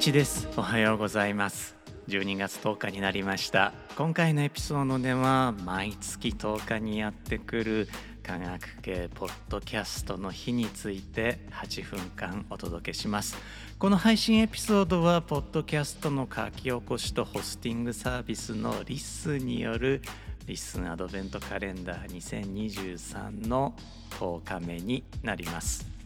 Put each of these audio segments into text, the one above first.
です。おはようございます。12月10日になりました。今回のエピソードでは毎月10日にやってくる科学系ポッドキャストの日について8分間お届けします。この配信エピソードはポッドキャストの書き起こしとホスティングサービスのリスによるリスンアドベントカレンダー2023の10日目になります。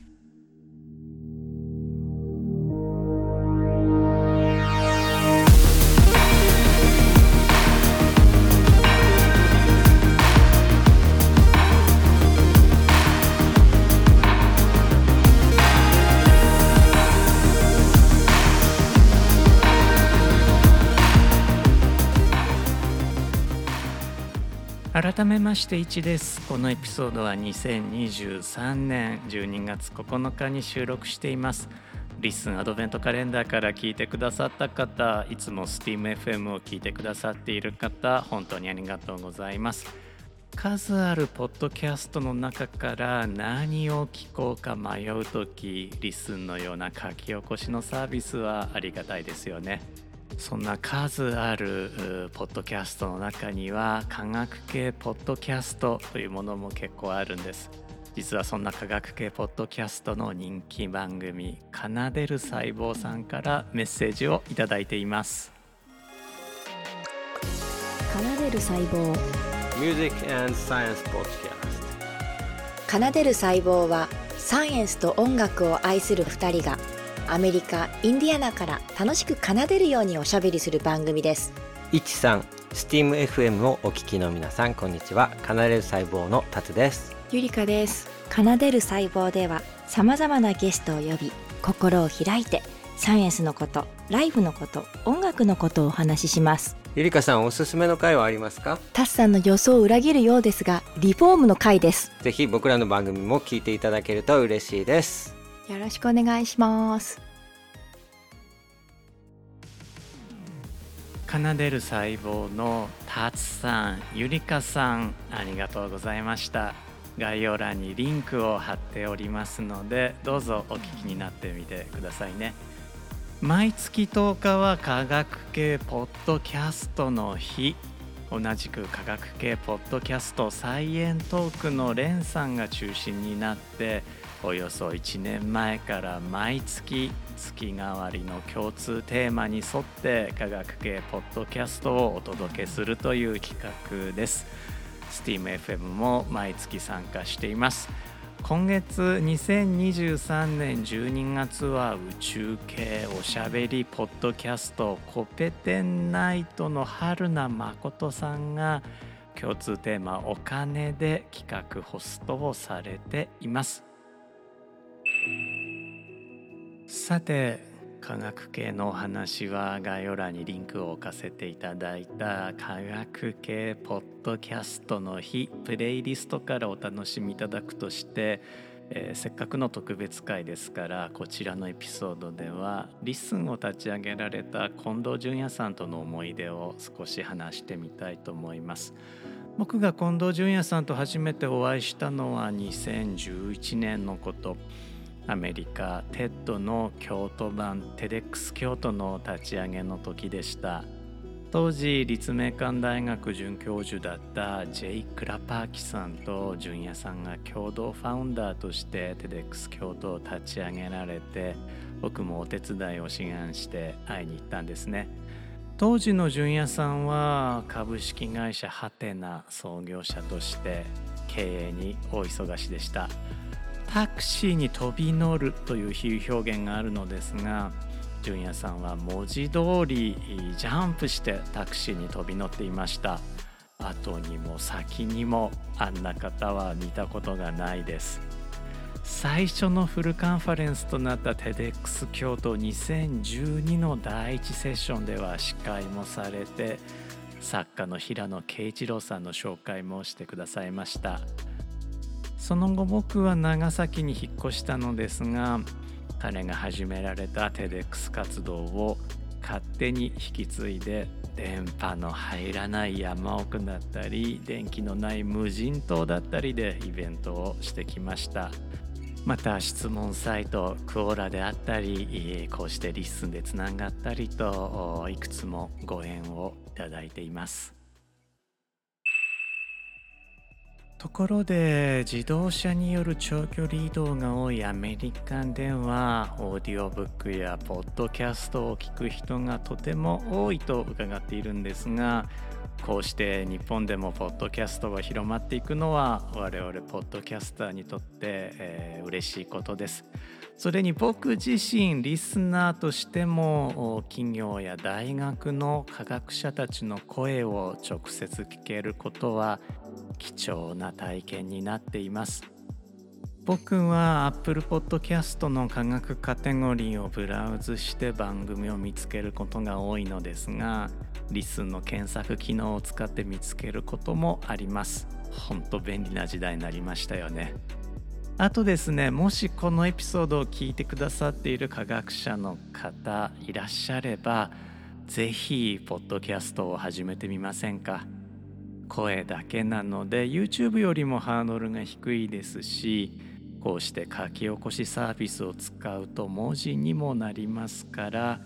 改めまして1です。このエピソードは2023年12月9日に収録しています。 LISTEN アドベントカレンダーから聞いてくださった方いつも SteamFM を聞いてくださっている方本当にありがとうございます。数あるポッドキャストの中から何を聞こうか迷う時 LISTEN のような書き起こしのサービスはありがたいですよね。そんな数あるポッドキャストの中には科学系ポッドキャストというものも結構あるんです。実はそんな科学系ポッドキャストの人気番組「奏でる細胞」さんからメッセージをいただいています。奏でる細胞。Music and Science Podcast 奏でる細胞はサイエンスと音楽を愛する2人がアメリカインディアナから楽しく奏でるようにおしゃべりする番組です。一さん SteamFM をお聞きの皆さんこんにちは。奏でる細胞の達です。ゆりかです。奏でる細胞ではさまざまなゲストを呼び心を開いてサイエンスのことライブのこと音楽のことをお話しします。ゆりかさんおすすめの回はありますか？タスさんの予想を裏切るようですがリフォームの回です。ぜひ僕らの番組も聞いていただけると嬉しいですよろしくお願いします奏でる細胞のタツさん、ゆりかさん、ありがとうございました。概要欄にリンクを貼っておりますので、どうぞお聞きになってみてくださいね。毎月10日は科学系ポッドキャストの日。同じく科学系ポッドキャストサイエントークのレンさんが中心になっておよそ1年前から毎月月替わりの共通テーマに沿って科学系ポッドキャストをお届けするという企画です。SteamFM も毎月参加しています。今月2023年12月は宇宙系おしゃべりポッドキャストコペテンナイトの春名誠さんが共通テーマお金で企画ホストをされています。さて科学系のお話は概要欄にリンクを置かせていただいた科学系ポッドキャストの日プレイリストからお楽しみいただくとして、えー、せっかくの特別回ですからこちらのエピソードでは LISTEN を立ち上げられた近藤淳也さんとの思い出を少し話してみたいと思います。僕が近藤淳也さんと初めてお会いしたのは2011年のこと。アメリカテッドの京都版テデックス京都の立ち上げの時でした。当時立命館大学准教授だったジェイ・クラパーキさんと純也さんが共同ファウンダーとしてテデックス京都を立ち上げられて僕もお手伝いを志願して会いに行ったんですね。当時の純也さんは株式会社ハテナ創業者として経営に大忙しでした。タクシーに飛び乗るという比喩表現があるのですが純也さんは文字通りジャンプしてタクシーに飛び乗っていました。後にも先にもあんな方は見たことがないです。最初のフルカンファレンスとなった TEDx 京都2012の第1セッションでは司会もされて作家の平野啓一郎さんの紹介もしてくださいました。その後僕は長崎に引っ越したのですが彼が始められた TEDx 活動を勝手に引き継いで電波の入らない山奥だったり電気のない無人島だったりでイベントをしてきました。また質問サイト Quora であったりこうして LISTEN でつながったりといくつもご縁をいただいています。ところで自動車による長距離移動が多いアメリカではオーディオブックやポッドキャストを聞く人がとても多いと伺っているんですがこうして日本でもポッドキャストが広まっていくのは我々ポッドキャスターにとって、えー、嬉しいことです。それに僕自身リスナーとしても企業や大学の科学者たちの声を直接聞けることは貴重な体験になっています。僕は Apple Podcast の科学カテゴリーをブラウズして番組を見つけることが多いのですがリスンの検索機能を使って見つけることもあります。ほんと便利な時代になりましたよね。あとですねもしこのエピソードを聞いてくださっている科学者の方いらっしゃれば是非ポッドキャストを始めてみませんか？声だけなので YouTube よりもハードルが低いですしこうして書き起こしサービスを使うと文字にもなりますから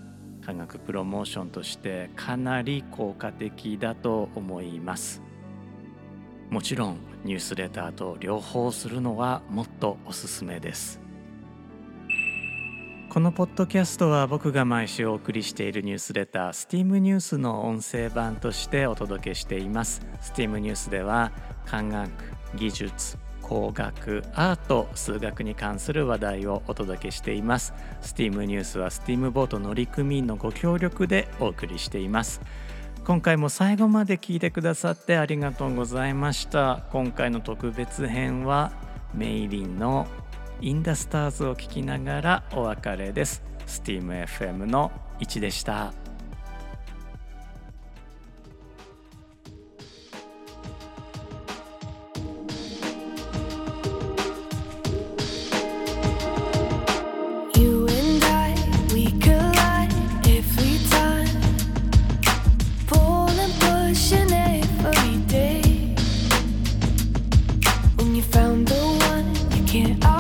科学プロモーションとしてかなり効果的だと思います。もちろんニュースレターと両方するのはもっとおすすめです。このポッドキャストは僕が毎週お送りしているニュースレター STEAM ニュースの音声版としてお届けしています。STEAM ニュースでは科学技術工学アート数学に関する話題をお届けしています。STEAM ニュースは STEAM ボート乗組員のご協力でお送りしています。今回も最後まで聞いてくださってありがとうございました。今回の特別編はメイリンのインダスターズを聞きながらお別れです。STEAMFM の1でした。can't